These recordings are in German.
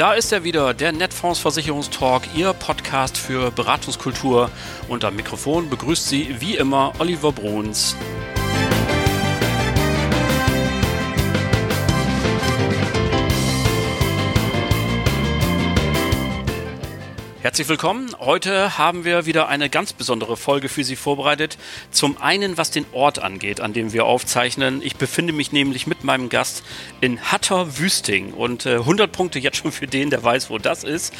Da ist er wieder, der Netfonds Versicherungstalk, Ihr Podcast für Beratungskultur. Und Mikrofon begrüßt Sie wie immer Oliver Bruns. Herzlich willkommen. Heute haben wir wieder eine ganz besondere Folge für Sie vorbereitet. Zum einen, was den Ort angeht, an dem wir aufzeichnen. Ich befinde mich nämlich mit meinem Gast in Hatter Wüsting und äh, 100 Punkte jetzt schon für den, der weiß, wo das ist.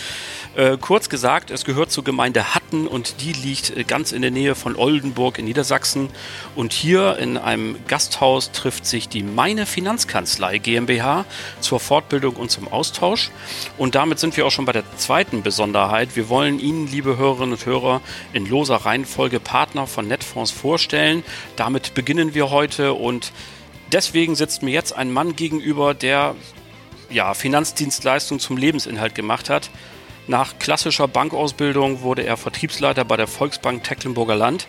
Äh, kurz gesagt, es gehört zur Gemeinde Hatten und die liegt äh, ganz in der Nähe von Oldenburg in Niedersachsen. Und hier in einem Gasthaus trifft sich die Meine Finanzkanzlei GmbH zur Fortbildung und zum Austausch. Und damit sind wir auch schon bei der zweiten Besonderheit. Wir wollen Ihnen, liebe Hörerinnen und Hörer, in loser Reihenfolge Partner von Netfonds vorstellen. Damit beginnen wir heute und deswegen sitzt mir jetzt ein Mann gegenüber, der ja, Finanzdienstleistungen zum Lebensinhalt gemacht hat. Nach klassischer Bankausbildung wurde er Vertriebsleiter bei der Volksbank Tecklenburger Land.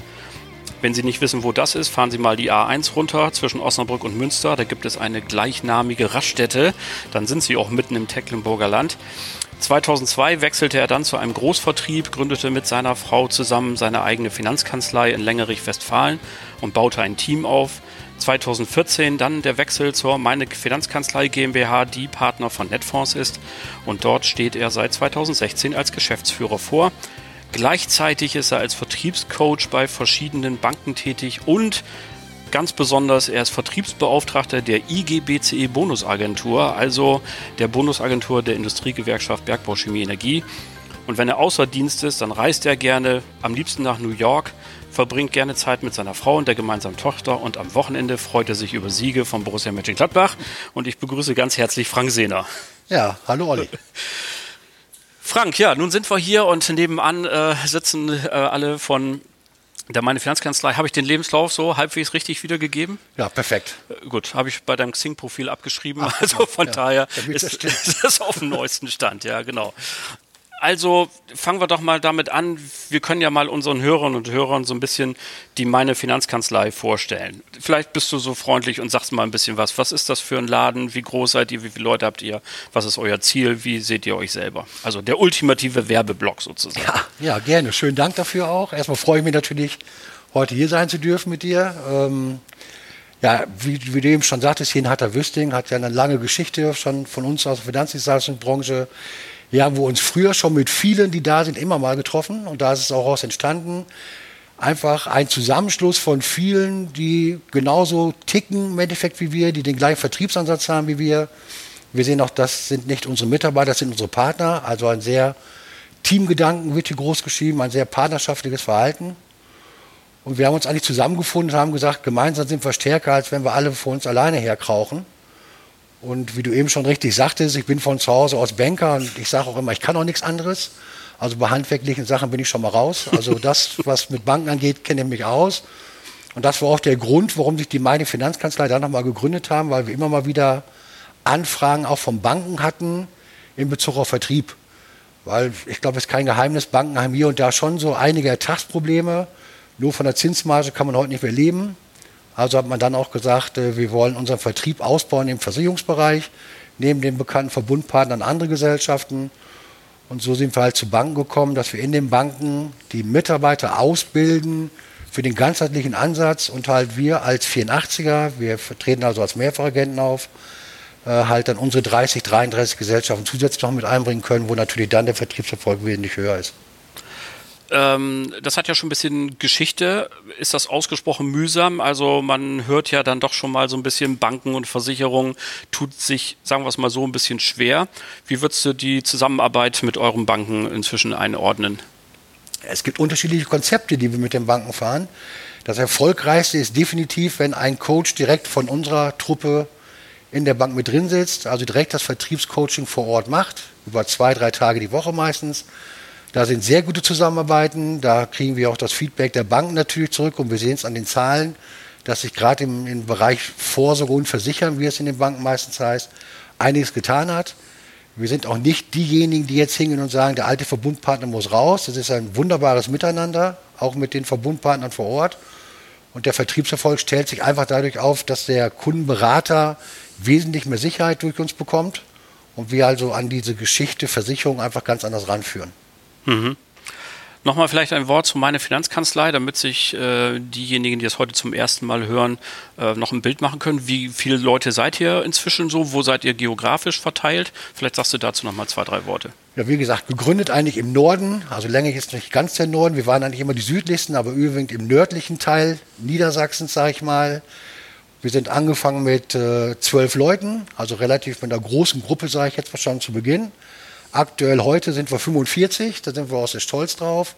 Wenn Sie nicht wissen, wo das ist, fahren Sie mal die A1 runter zwischen Osnabrück und Münster. Da gibt es eine gleichnamige Raststätte. Dann sind Sie auch mitten im Tecklenburger Land. 2002 wechselte er dann zu einem Großvertrieb, gründete mit seiner Frau zusammen seine eigene Finanzkanzlei in Längerich-Westfalen und baute ein Team auf. 2014 dann der Wechsel zur Meine Finanzkanzlei GmbH, die Partner von Netfonds ist. Und dort steht er seit 2016 als Geschäftsführer vor. Gleichzeitig ist er als Vertriebscoach bei verschiedenen Banken tätig und Ganz besonders, er ist Vertriebsbeauftragter der IGBCE Bonusagentur, also der Bonusagentur der Industriegewerkschaft Bergbau Chemie Energie. Und wenn er außer Dienst ist, dann reist er gerne, am liebsten nach New York, verbringt gerne Zeit mit seiner Frau und der gemeinsamen Tochter und am Wochenende freut er sich über Siege von Borussia Mönchengladbach. Und ich begrüße ganz herzlich Frank Sehner. Ja, hallo Olli. Frank, ja, nun sind wir hier und nebenan äh, sitzen äh, alle von der meine Finanzkanzlei, habe ich den Lebenslauf so halbwegs richtig wiedergegeben? Ja, perfekt. Äh, gut, habe ich bei deinem Xing-Profil abgeschrieben. Ach, also von ja, daher ist, ist das auf dem neuesten Stand, ja, genau. Also fangen wir doch mal damit an. Wir können ja mal unseren Hörern und Hörern so ein bisschen die meine Finanzkanzlei vorstellen. Vielleicht bist du so freundlich und sagst mal ein bisschen was. Was ist das für ein Laden? Wie groß seid ihr? Wie viele Leute habt ihr? Was ist euer Ziel? Wie seht ihr euch selber? Also der ultimative Werbeblock sozusagen. Ja, ja gerne. Schönen Dank dafür auch. Erstmal freue ich mich natürlich, heute hier sein zu dürfen mit dir. Ähm, ja, wie, wie, du eben schon sagtest, hier in Hatter Wüsting hat ja eine lange Geschichte schon von uns aus der Finanzdienstleistungsbranche. Wir haben uns früher schon mit vielen, die da sind, immer mal getroffen und da ist es auch aus entstanden. Einfach ein Zusammenschluss von vielen, die genauso ticken im Endeffekt wie wir, die den gleichen Vertriebsansatz haben wie wir. Wir sehen auch, das sind nicht unsere Mitarbeiter, das sind unsere Partner. Also ein sehr Teamgedanken wird hier groß geschrieben, ein sehr partnerschaftliches Verhalten. Und wir haben uns eigentlich zusammengefunden und haben gesagt, gemeinsam sind wir stärker, als wenn wir alle vor uns alleine herkrauchen. Und wie du eben schon richtig sagtest, ich bin von zu Hause aus Banker und ich sage auch immer, ich kann auch nichts anderes. Also bei handwerklichen Sachen bin ich schon mal raus. Also das, was mit Banken angeht, kenne ich mich aus. Und das war auch der Grund, warum sich die meine Finanzkanzlei dann nochmal gegründet haben, weil wir immer mal wieder Anfragen auch von Banken hatten in Bezug auf Vertrieb. Weil ich glaube, es ist kein Geheimnis, Banken haben hier und da schon so einige Ertragsprobleme. Nur von der Zinsmarge kann man heute nicht mehr leben. Also hat man dann auch gesagt, äh, wir wollen unseren Vertrieb ausbauen im Versicherungsbereich, neben den bekannten Verbundpartnern andere Gesellschaften. Und so sind wir halt zu Banken gekommen, dass wir in den Banken die Mitarbeiter ausbilden für den ganzheitlichen Ansatz und halt wir als 84er, wir vertreten also als Mehrfachagenten auf, äh, halt dann unsere 30, 33 Gesellschaften zusätzlich noch mit einbringen können, wo natürlich dann der Vertriebserfolg wesentlich höher ist. Ähm, das hat ja schon ein bisschen Geschichte. Ist das ausgesprochen mühsam? Also man hört ja dann doch schon mal so ein bisschen Banken und Versicherungen tut sich, sagen wir es mal so, ein bisschen schwer. Wie würdest du die Zusammenarbeit mit euren Banken inzwischen einordnen? Es gibt unterschiedliche Konzepte, die wir mit den Banken fahren. Das erfolgreichste ist definitiv, wenn ein Coach direkt von unserer Truppe in der Bank mit drin sitzt, also direkt das Vertriebscoaching vor Ort macht, über zwei, drei Tage die Woche meistens da sind sehr gute Zusammenarbeiten. Da kriegen wir auch das Feedback der Banken natürlich zurück und wir sehen es an den Zahlen, dass sich gerade im, im, Bereich Vorsorge und Versichern, wie es in den Banken meistens heißt, einiges getan hat. Wir sind auch nicht diejenigen, die jetzt hingehen und sagen, der alte Verbundpartner muss raus. Das ist ein wunderbares Miteinander, auch mit den Verbundpartnern vor Ort. Und der Vertriebserfolg stellt sich einfach dadurch auf, dass der Kundenberater wesentlich mehr Sicherheit durch uns bekommt und wir also an diese Geschichte Versicherung einfach ganz anders ranführen. Mhm. Nochmal vielleicht ein Wort zu meiner Finanzkanzlei, damit sich äh, diejenigen, die es heute zum ersten Mal hören, äh, noch ein Bild machen können. Wie viele Leute seid ihr inzwischen so? Wo seid ihr geografisch verteilt? Vielleicht sagst du dazu nochmal zwei, drei Worte. Ja, wie gesagt, gegründet eigentlich im Norden, also länger ist nicht ganz der Norden. Wir waren eigentlich immer die südlichsten, aber überwiegend im nördlichen Teil Niedersachsens, sage ich mal. Wir sind angefangen mit äh, zwölf Leuten, also relativ mit einer großen Gruppe, sage ich jetzt schon zu Beginn. Aktuell heute sind wir 45, da sind wir auch sehr stolz drauf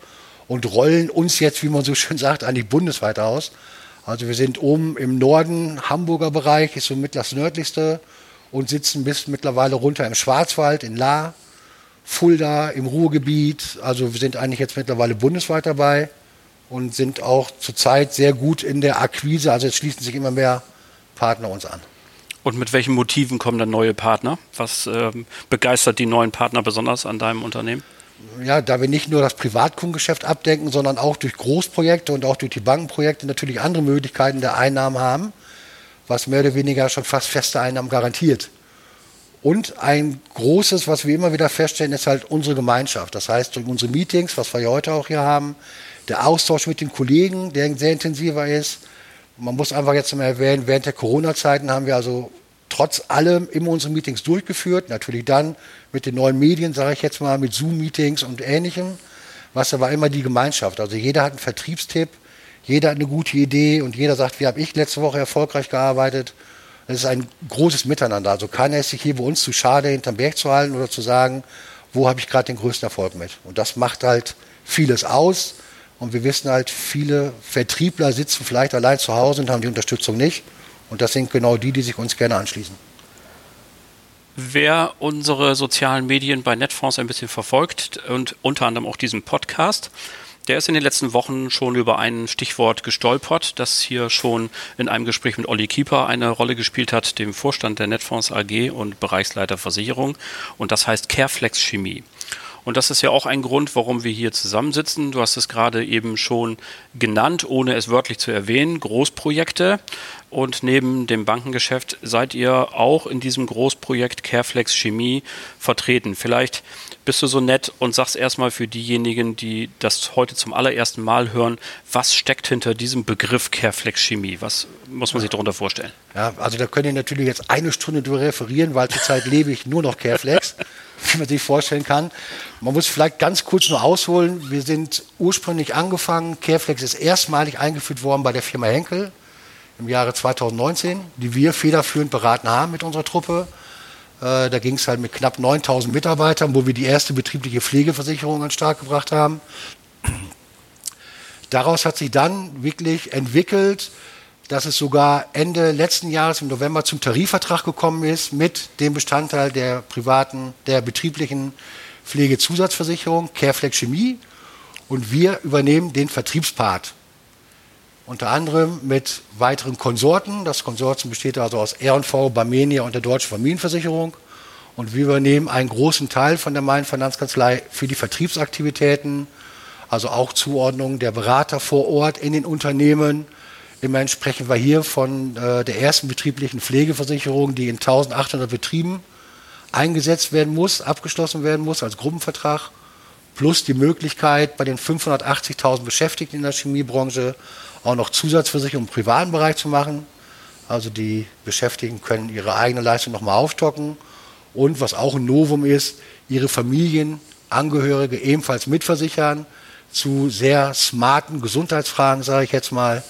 und rollen uns jetzt, wie man so schön sagt, eigentlich bundesweit aus. Also wir sind oben im Norden, Hamburger Bereich ist so mit das nördlichste und sitzen bis mittlerweile runter im Schwarzwald, in La, Fulda, im Ruhrgebiet. Also wir sind eigentlich jetzt mittlerweile bundesweit dabei und sind auch zurzeit sehr gut in der Akquise. Also jetzt schließen sich immer mehr Partner uns an. Und mit welchen Motiven kommen dann neue Partner? Was ähm, begeistert die neuen Partner besonders an deinem Unternehmen? Ja, da wir nicht nur das Privatkundengeschäft abdenken, sondern auch durch Großprojekte und auch durch die Bankenprojekte natürlich andere Möglichkeiten der Einnahmen haben, was mehr oder weniger schon fast feste Einnahmen garantiert. Und ein großes, was wir immer wieder feststellen, ist halt unsere Gemeinschaft. Das heißt, durch unsere Meetings, was wir heute auch hier haben, der Austausch mit den Kollegen, der sehr intensiver ist, man muss einfach jetzt mal erwähnen, während der Corona-Zeiten haben wir also trotz allem immer unsere Meetings durchgeführt. Natürlich dann mit den neuen Medien, sage ich jetzt mal, mit Zoom-Meetings und Ähnlichem. Was aber immer die Gemeinschaft. Also jeder hat einen Vertriebstipp, jeder hat eine gute Idee und jeder sagt, wie habe ich letzte Woche erfolgreich gearbeitet. Es ist ein großes Miteinander. Also keiner ist sich hier bei uns zu schade, hinterm Berg zu halten oder zu sagen, wo habe ich gerade den größten Erfolg mit. Und das macht halt vieles aus. Und wir wissen halt, viele Vertriebler sitzen vielleicht allein zu Hause und haben die Unterstützung nicht. Und das sind genau die, die sich uns gerne anschließen. Wer unsere sozialen Medien bei Netfonds ein bisschen verfolgt und unter anderem auch diesen Podcast, der ist in den letzten Wochen schon über ein Stichwort gestolpert, das hier schon in einem Gespräch mit Olli Kieper eine Rolle gespielt hat, dem Vorstand der Netfonds AG und Bereichsleiter Versicherung. Und das heißt Careflex Chemie. Und das ist ja auch ein Grund, warum wir hier zusammensitzen. Du hast es gerade eben schon genannt, ohne es wörtlich zu erwähnen. Großprojekte. Und neben dem Bankengeschäft seid ihr auch in diesem Großprojekt Careflex Chemie vertreten. Vielleicht bist du so nett und sagst erstmal für diejenigen, die das heute zum allerersten Mal hören, was steckt hinter diesem Begriff Careflex Chemie? Was muss man sich darunter vorstellen? Ja, also da könnt ihr natürlich jetzt eine Stunde drüber referieren, weil zurzeit lebe ich nur noch Careflex. wie man sich vorstellen kann. Man muss vielleicht ganz kurz nur ausholen. Wir sind ursprünglich angefangen. Careflex ist erstmalig eingeführt worden bei der Firma Henkel im Jahre 2019, die wir federführend beraten haben mit unserer Truppe. Äh, da ging es halt mit knapp 9000 Mitarbeitern, wo wir die erste betriebliche Pflegeversicherung an den Start gebracht haben. Daraus hat sich dann wirklich entwickelt, dass es sogar Ende letzten Jahres im November zum Tarifvertrag gekommen ist mit dem Bestandteil der privaten, der betrieblichen Pflegezusatzversicherung Careflex Chemie und wir übernehmen den Vertriebspart. Unter anderem mit weiteren Konsorten. Das Konsortium besteht also aus R&V, Barmenia und der Deutschen Familienversicherung. Und wir übernehmen einen großen Teil von der Main Finanzkanzlei für die Vertriebsaktivitäten, also auch Zuordnung der Berater vor Ort in den Unternehmen, Immerhin sprechen wir hier von äh, der ersten betrieblichen Pflegeversicherung, die in 1800 Betrieben eingesetzt werden muss, abgeschlossen werden muss als Gruppenvertrag, plus die Möglichkeit, bei den 580.000 Beschäftigten in der Chemiebranche auch noch Zusatzversicherungen im privaten Bereich zu machen. Also die Beschäftigten können ihre eigene Leistung nochmal aufstocken und was auch ein Novum ist, ihre Familienangehörige ebenfalls mitversichern zu sehr smarten Gesundheitsfragen, sage ich jetzt mal,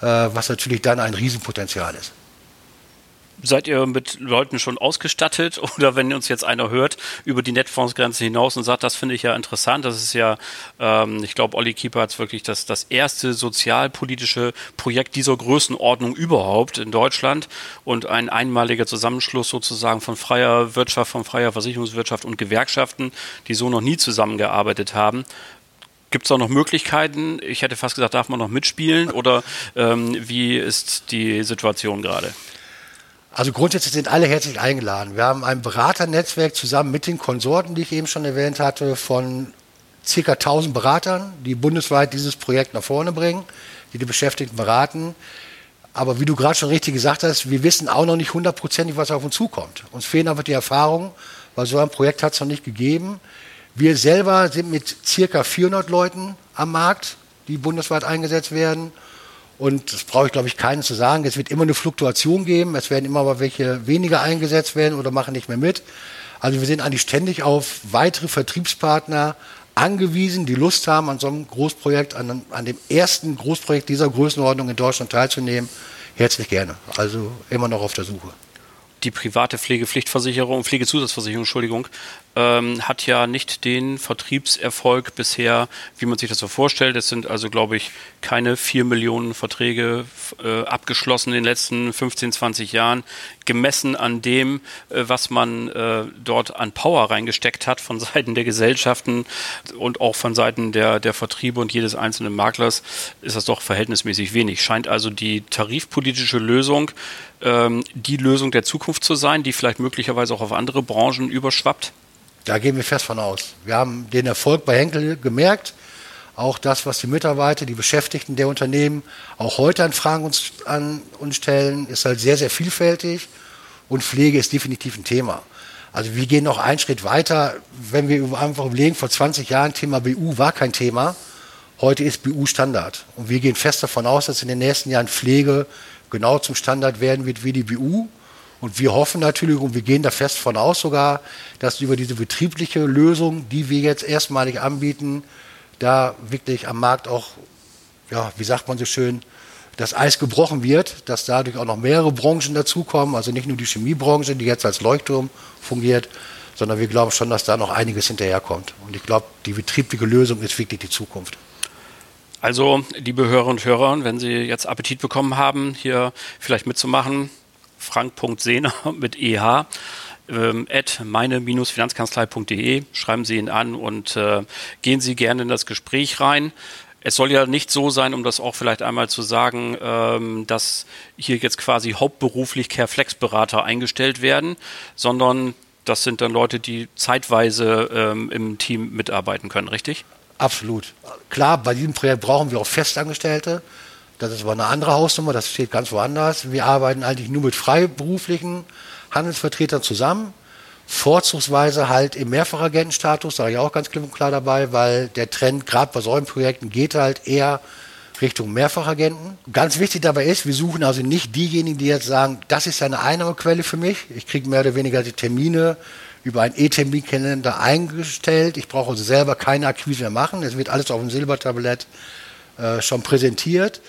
was natürlich dann ein Riesenpotenzial ist. Seid ihr mit Leuten schon ausgestattet oder wenn uns jetzt einer hört über die Netfondsgrenze hinaus und sagt, das finde ich ja interessant, das ist ja, ähm, ich glaube, Olli Kieper hat wirklich das, das erste sozialpolitische Projekt dieser Größenordnung überhaupt in Deutschland und ein einmaliger Zusammenschluss sozusagen von freier Wirtschaft, von freier Versicherungswirtschaft und Gewerkschaften, die so noch nie zusammengearbeitet haben. Gibt es da noch Möglichkeiten? Ich hätte fast gesagt, darf man noch mitspielen oder ähm, wie ist die Situation gerade? Also grundsätzlich sind alle herzlich eingeladen. Wir haben ein Beraternetzwerk zusammen mit den Konsorten, die ich eben schon erwähnt hatte, von ca. 1000 Beratern, die bundesweit dieses Projekt nach vorne bringen, die die Beschäftigten beraten. Aber wie du gerade schon richtig gesagt hast, wir wissen auch noch nicht hundertprozentig, was auf uns zukommt. Uns fehlen einfach die Erfahrungen, weil so ein Projekt hat es noch nicht gegeben. Wir selber sind mit circa 400 Leuten am Markt, die bundesweit eingesetzt werden. Und das brauche ich, glaube ich, keinen zu sagen. Es wird immer eine Fluktuation geben. Es werden immer mal welche weniger eingesetzt werden oder machen nicht mehr mit. Also wir sind eigentlich ständig auf weitere Vertriebspartner angewiesen, die Lust haben, an so einem Großprojekt, an, an dem ersten Großprojekt dieser Größenordnung in Deutschland teilzunehmen. Herzlich gerne. Also immer noch auf der Suche die private Pflegepflichtversicherung, Pflegezusatzversicherung, Entschuldigung, ähm, hat ja nicht den Vertriebserfolg bisher, wie man sich das so vorstellt. Es sind also, glaube ich, keine vier Millionen Verträge äh, abgeschlossen in den letzten 15, 20 Jahren, gemessen an dem, äh, was man äh, dort an Power reingesteckt hat von Seiten der Gesellschaften und auch von Seiten der, der Vertriebe und jedes einzelnen Maklers, ist das doch verhältnismäßig wenig. Scheint also die tarifpolitische Lösung ähm, die Lösung der Zukunft zu sein, die vielleicht möglicherweise auch auf andere Branchen überschwappt? Da gehen wir fest von aus. Wir haben den Erfolg bei Henkel gemerkt. Auch das, was die Mitarbeiter, die Beschäftigten der Unternehmen auch heute an Fragen uns, an uns stellen, ist halt sehr, sehr vielfältig. Und Pflege ist definitiv ein Thema. Also wir gehen noch einen Schritt weiter. Wenn wir einfach überlegen, vor 20 Jahren Thema BU war kein Thema. Heute ist BU Standard. Und wir gehen fest davon aus, dass in den nächsten Jahren Pflege genau zum Standard werden wird wie die BU. Und wir hoffen natürlich und wir gehen da fest von aus sogar, dass über diese betriebliche Lösung, die wir jetzt erstmalig anbieten, da wirklich am Markt auch, ja, wie sagt man so schön, das Eis gebrochen wird, dass dadurch auch noch mehrere Branchen dazukommen, also nicht nur die Chemiebranche, die jetzt als Leuchtturm fungiert, sondern wir glauben schon, dass da noch einiges hinterherkommt. Und ich glaube, die betriebliche Lösung ist wirklich die Zukunft. Also, liebe Hörer und Hörer, wenn Sie jetzt Appetit bekommen haben, hier vielleicht mitzumachen, frank.sehner mit EH ähm, at meine-finanzkanzlei.de. Schreiben Sie ihn an und äh, gehen Sie gerne in das Gespräch rein. Es soll ja nicht so sein, um das auch vielleicht einmal zu sagen, ähm, dass hier jetzt quasi hauptberuflich Careflex-Berater eingestellt werden, sondern das sind dann Leute, die zeitweise ähm, im Team mitarbeiten können, richtig? Absolut. Klar, bei diesem Projekt brauchen wir auch Festangestellte. Das ist aber eine andere Hausnummer, das steht ganz woanders. Wir arbeiten eigentlich nur mit freiberuflichen Handelsvertretern zusammen. Vorzugsweise halt im Mehrfachagentenstatus, sage ich auch ganz klipp und klar dabei, weil der Trend gerade bei solchen Projekten geht halt eher Richtung Mehrfachagenten. Ganz wichtig dabei ist, wir suchen also nicht diejenigen, die jetzt sagen, das ist eine Einnahmequelle für mich. Ich kriege mehr oder weniger die Termine über einen E-Terminkalender eingestellt. Ich brauche also selber keine Akquise mehr machen. Es wird alles auf dem Silbertablett äh, schon präsentiert.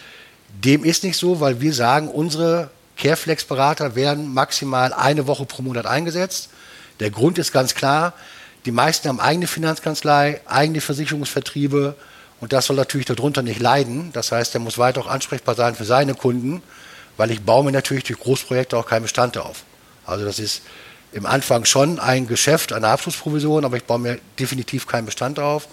Dem ist nicht so, weil wir sagen, unsere Careflex-Berater werden maximal eine Woche pro Monat eingesetzt. Der Grund ist ganz klar, die meisten haben eigene Finanzkanzlei, eigene Versicherungsvertriebe und das soll natürlich darunter nicht leiden. Das heißt, er muss weiter auch ansprechbar sein für seine Kunden, weil ich baue mir natürlich durch Großprojekte auch keinen Bestand auf. Also das ist im Anfang schon ein Geschäft, eine Abschlussprovision, aber ich baue mir definitiv keinen Bestand auf.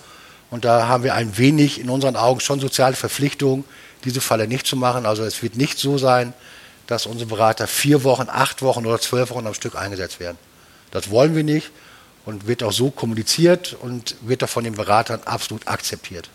Und da haben wir ein wenig in unseren Augen schon soziale Verpflichtung, diese Falle nicht zu machen. Also es wird nicht so sein, dass unsere Berater vier Wochen, acht Wochen oder zwölf Wochen am Stück eingesetzt werden. Das wollen wir nicht und wird auch so kommuniziert und wird auch von den Beratern absolut akzeptiert.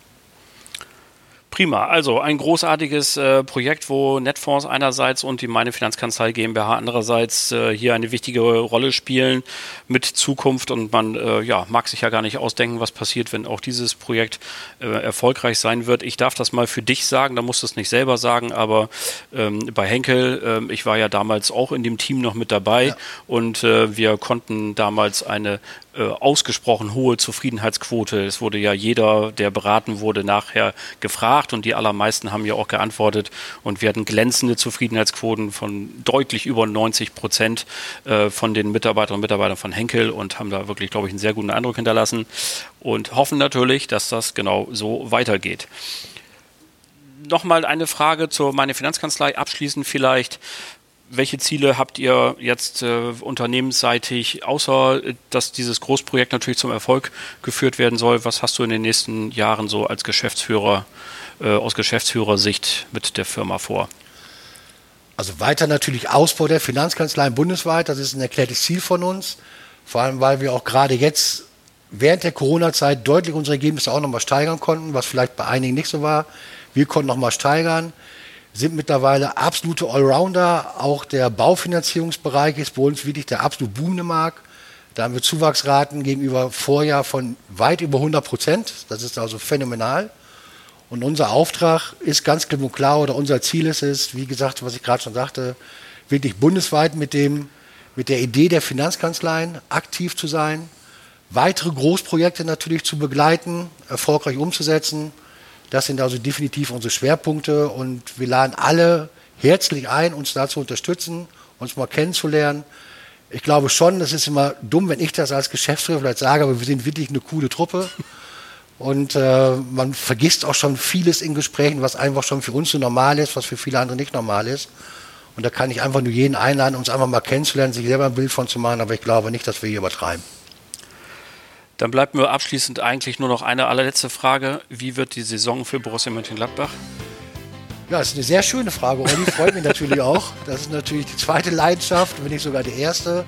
Prima, also ein großartiges äh, Projekt, wo Netfonds einerseits und die Meine Finanzkanzlei GmbH andererseits äh, hier eine wichtige Rolle spielen mit Zukunft und man äh, ja, mag sich ja gar nicht ausdenken, was passiert, wenn auch dieses Projekt äh, erfolgreich sein wird. Ich darf das mal für dich sagen, da musst du es nicht selber sagen, aber ähm, bei Henkel, ähm, ich war ja damals auch in dem Team noch mit dabei ja. und äh, wir konnten damals eine äh, ausgesprochen hohe Zufriedenheitsquote. Es wurde ja jeder, der beraten wurde, nachher gefragt und die allermeisten haben ja auch geantwortet und wir hatten glänzende Zufriedenheitsquoten von deutlich über 90 Prozent äh, von den Mitarbeiterinnen und Mitarbeitern von Henkel und haben da wirklich, glaube ich, einen sehr guten Eindruck hinterlassen und hoffen natürlich, dass das genau so weitergeht. Nochmal eine Frage zur meine Finanzkanzlei abschließend vielleicht welche Ziele habt ihr jetzt äh, unternehmensseitig, außer äh, dass dieses Großprojekt natürlich zum Erfolg geführt werden soll? Was hast du in den nächsten Jahren so als Geschäftsführer, äh, aus Geschäftsführersicht mit der Firma vor? Also weiter natürlich Ausbau der Finanzkanzleien bundesweit, das ist ein erklärtes Ziel von uns. Vor allem, weil wir auch gerade jetzt während der Corona-Zeit deutlich unsere Ergebnisse auch nochmal steigern konnten, was vielleicht bei einigen nicht so war. Wir konnten nochmal steigern sind mittlerweile absolute Allrounder. Auch der Baufinanzierungsbereich ist bei uns wirklich der absolut boomende Markt. Da haben wir Zuwachsraten gegenüber Vorjahr von weit über 100 Prozent. Das ist also phänomenal. Und unser Auftrag ist ganz klipp und klar, oder unser Ziel ist es, wie gesagt, was ich gerade schon sagte, wirklich bundesweit mit, dem, mit der Idee der Finanzkanzleien aktiv zu sein, weitere Großprojekte natürlich zu begleiten, erfolgreich umzusetzen. Das sind also definitiv unsere Schwerpunkte und wir laden alle herzlich ein, uns da zu unterstützen, uns mal kennenzulernen. Ich glaube schon, das ist immer dumm, wenn ich das als Geschäftsführer vielleicht sage, aber wir sind wirklich eine coole Truppe. Und äh, man vergisst auch schon vieles in Gesprächen, was einfach schon für uns so normal ist, was für viele andere nicht normal ist. Und da kann ich einfach nur jeden einladen, uns einfach mal kennenzulernen, sich selber ein Bild von zu machen, aber ich glaube nicht, dass wir hier übertreiben. Dann bleibt mir abschließend eigentlich nur noch eine allerletzte Frage. Wie wird die Saison für Borussia Mönchengladbach? Ja, das ist eine sehr schöne Frage. Olli freut mich natürlich auch. Das ist natürlich die zweite Leidenschaft, wenn nicht sogar die erste.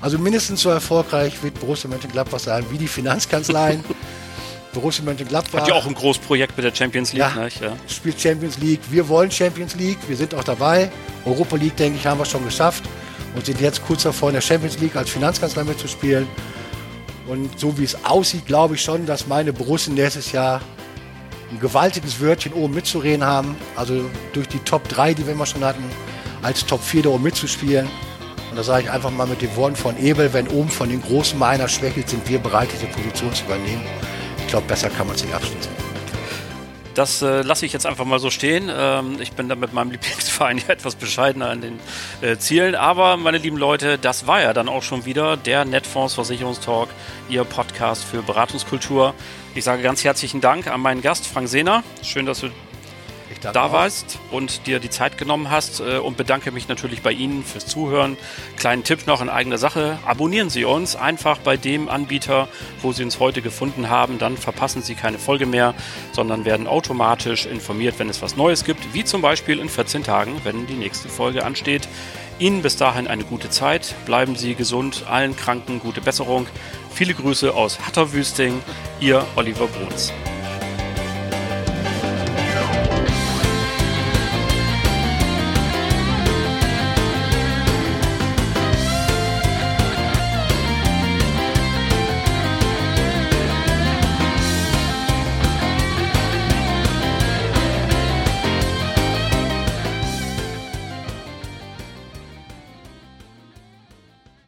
Also mindestens so erfolgreich wird Borussia Mönchengladbach sein wie die Finanzkanzleien. Borussia Mönchengladbach. Hat ja auch ein Großprojekt mit der Champions League. Ja, nicht? ja. Spielt Champions League. Wir wollen Champions League. Wir sind auch dabei. Europa League, denke ich, haben wir schon geschafft. Und sind jetzt kurz davor, in der Champions League als Finanzkanzler mitzuspielen. Und so wie es aussieht, glaube ich schon, dass meine Borussen nächstes Jahr ein gewaltiges Wörtchen oben mitzureden haben. Also durch die Top 3, die wir immer schon hatten, als Top 4 da oben mitzuspielen. Und da sage ich einfach mal mit den Worten von Ebel, wenn oben von den Großen mal einer schwächelt, sind wir bereit, diese Position zu übernehmen glaube, besser kann man es nicht abschließen. Das äh, lasse ich jetzt einfach mal so stehen. Ähm, ich bin da mit meinem Lieblingsverein ja etwas bescheidener an den äh, Zielen. Aber, meine lieben Leute, das war ja dann auch schon wieder der Netfonds Versicherungstalk, Ihr Podcast für Beratungskultur. Ich sage ganz herzlichen Dank an meinen Gast, Frank Sehner. Schön, dass du da warst und dir die Zeit genommen hast äh, und bedanke mich natürlich bei Ihnen fürs Zuhören. Kleinen Tipp noch in eigener Sache. Abonnieren Sie uns einfach bei dem Anbieter, wo Sie uns heute gefunden haben. Dann verpassen Sie keine Folge mehr, sondern werden automatisch informiert, wenn es was Neues gibt, wie zum Beispiel in 14 Tagen, wenn die nächste Folge ansteht. Ihnen bis dahin eine gute Zeit. Bleiben Sie gesund. Allen Kranken gute Besserung. Viele Grüße aus Hatterwüsting. Ihr Oliver Bruns.